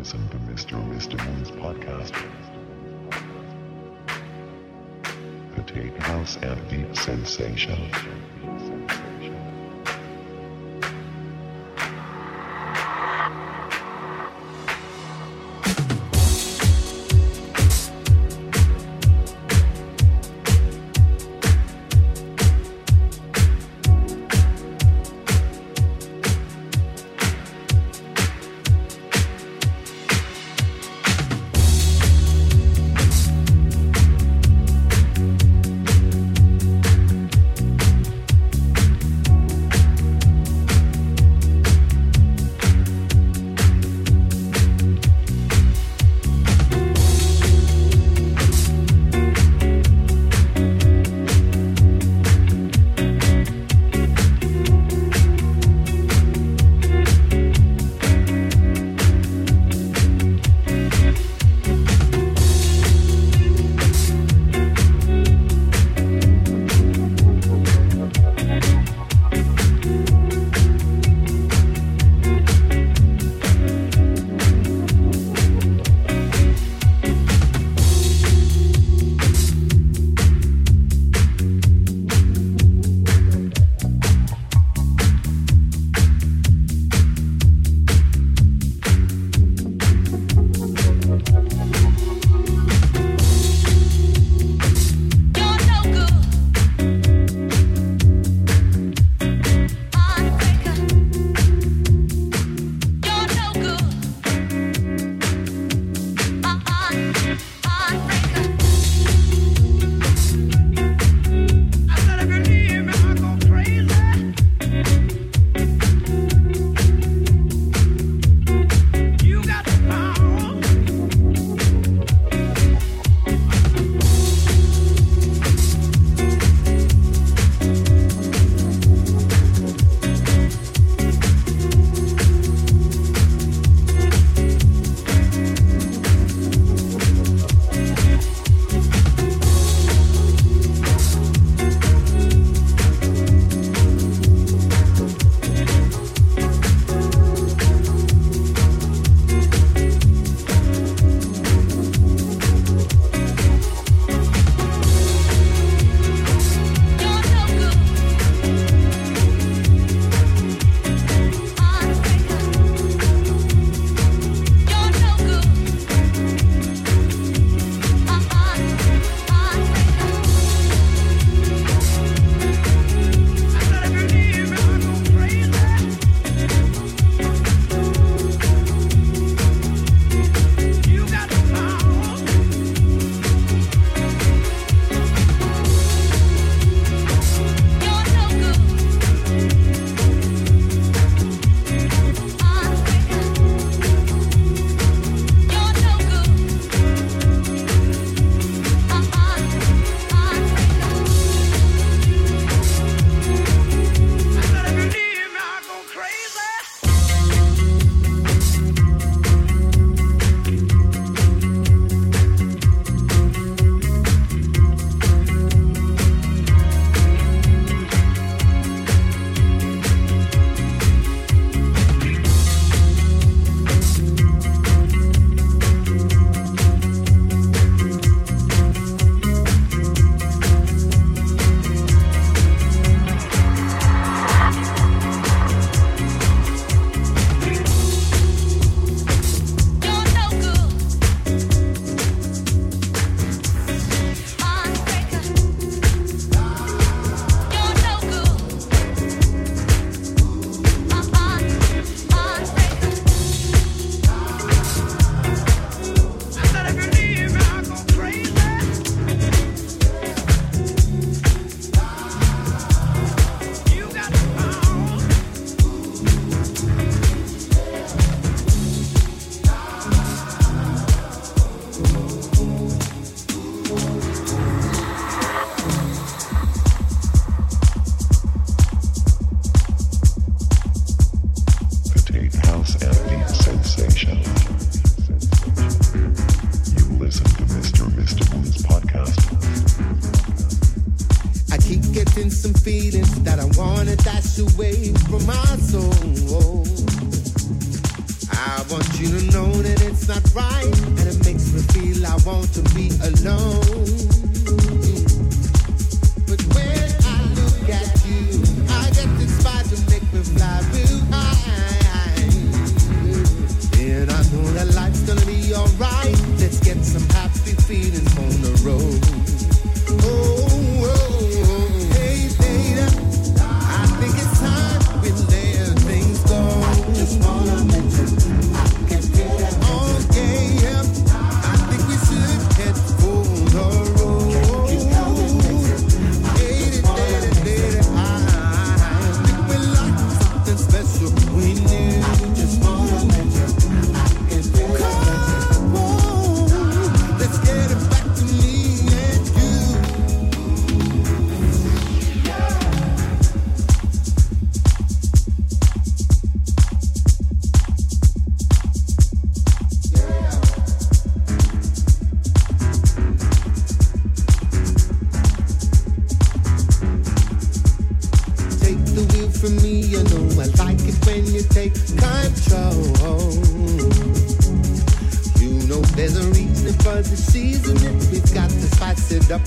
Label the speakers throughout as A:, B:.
A: listen to Mr. Mr. Moon's podcast. The Potato House and Deep Sensation.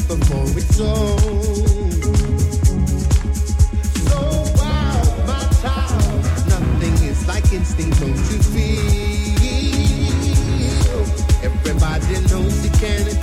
B: So wild, my child,
A: nothing is like instinct, don't you
C: feel? Everybody knows can.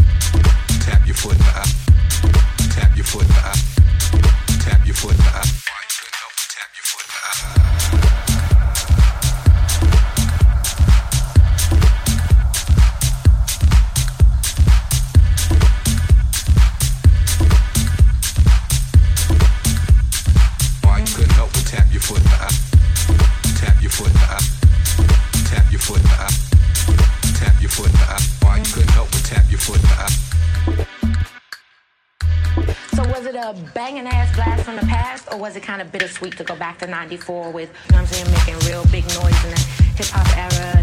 C: sweet to go back to 94 with, you know what I'm saying, making real big noise in the hip hop era.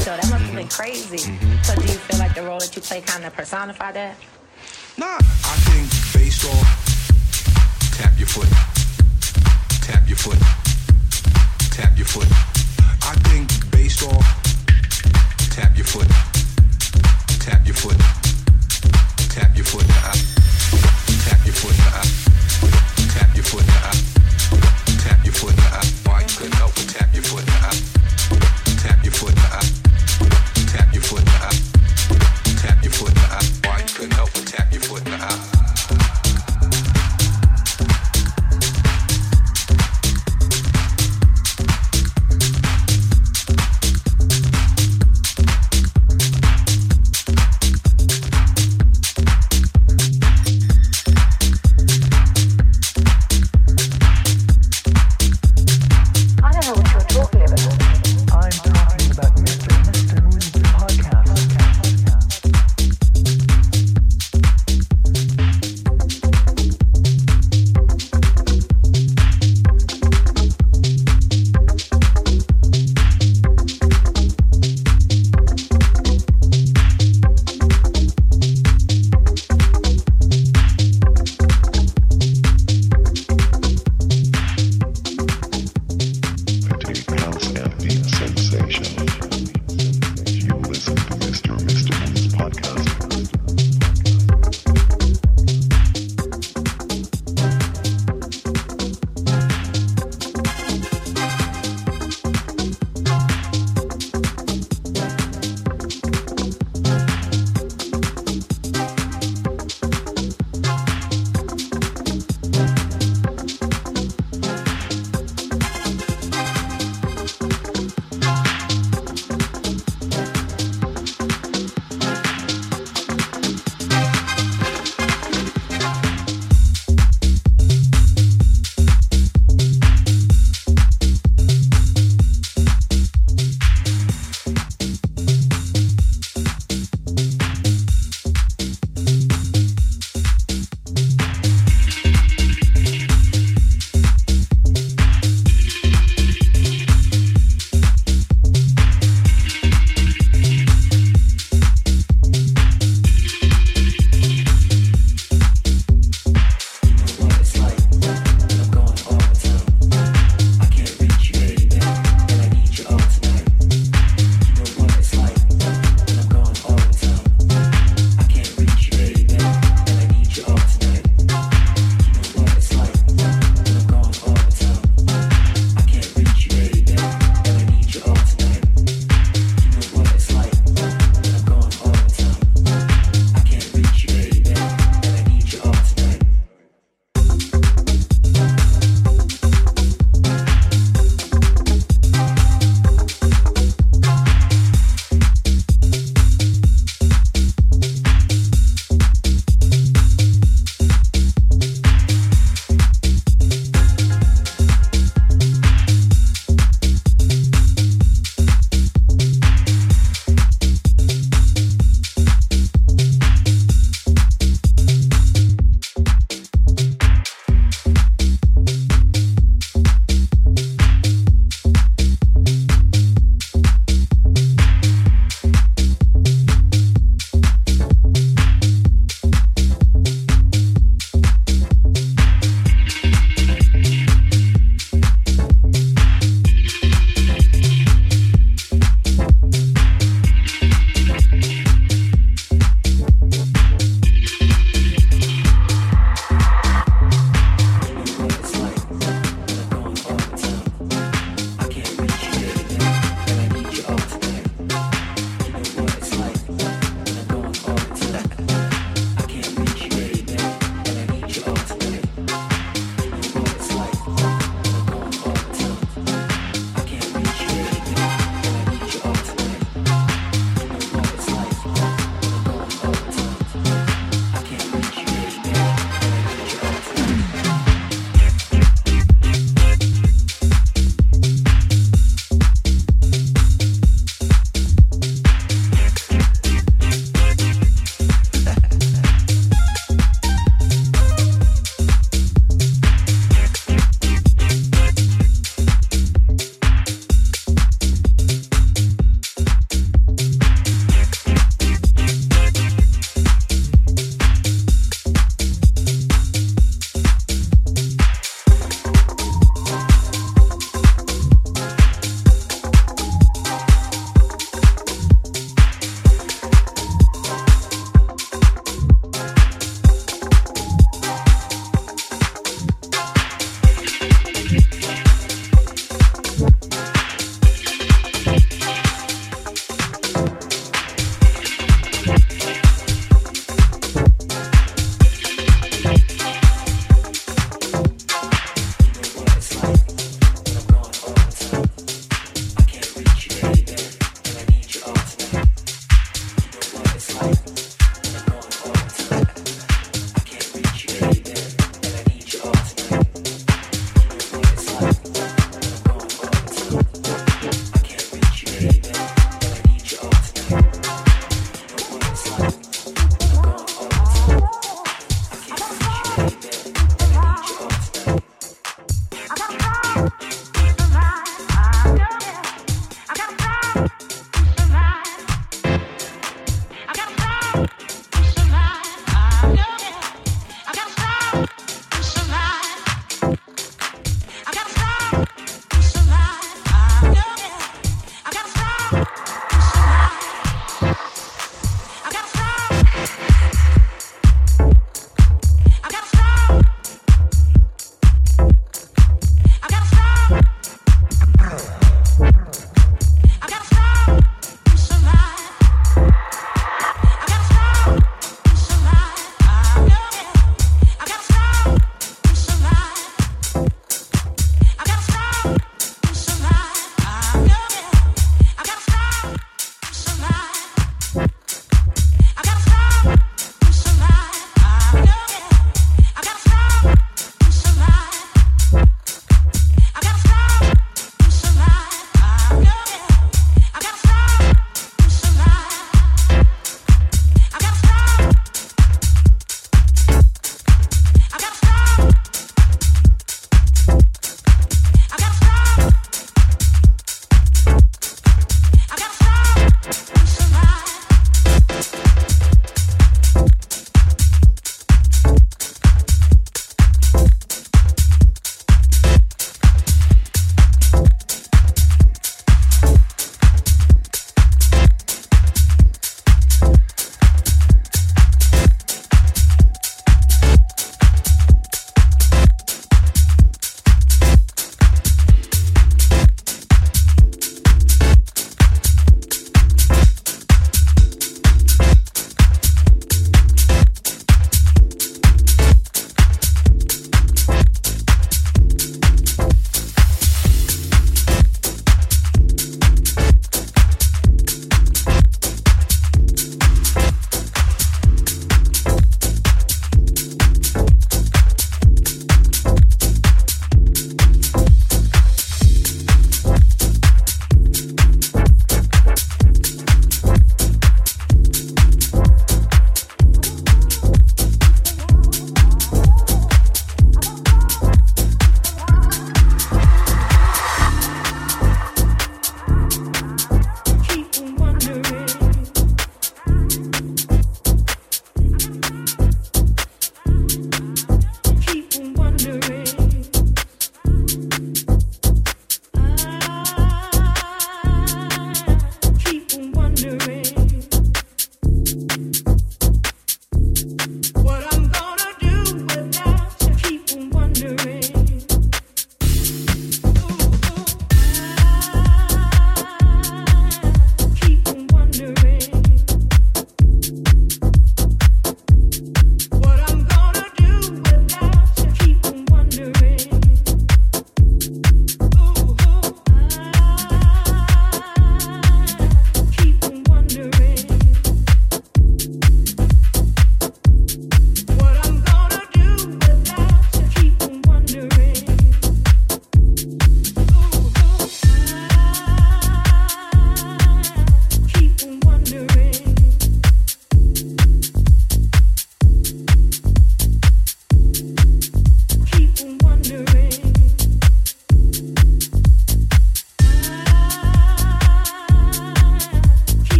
C: So that must have been crazy. So do you feel like the role that you play kind of personify that?
D: Nah, I think based off tap your foot, tap your foot, tap your foot. I think based off tap your foot, tap your foot, tap your foot, uh, tap your foot, uh, tap your foot, uh, tap your foot. Uh, why couldn't help but tap your foot?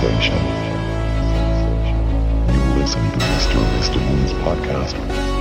D: sensation. You listen to Mr. Mr. Moon's
A: podcast.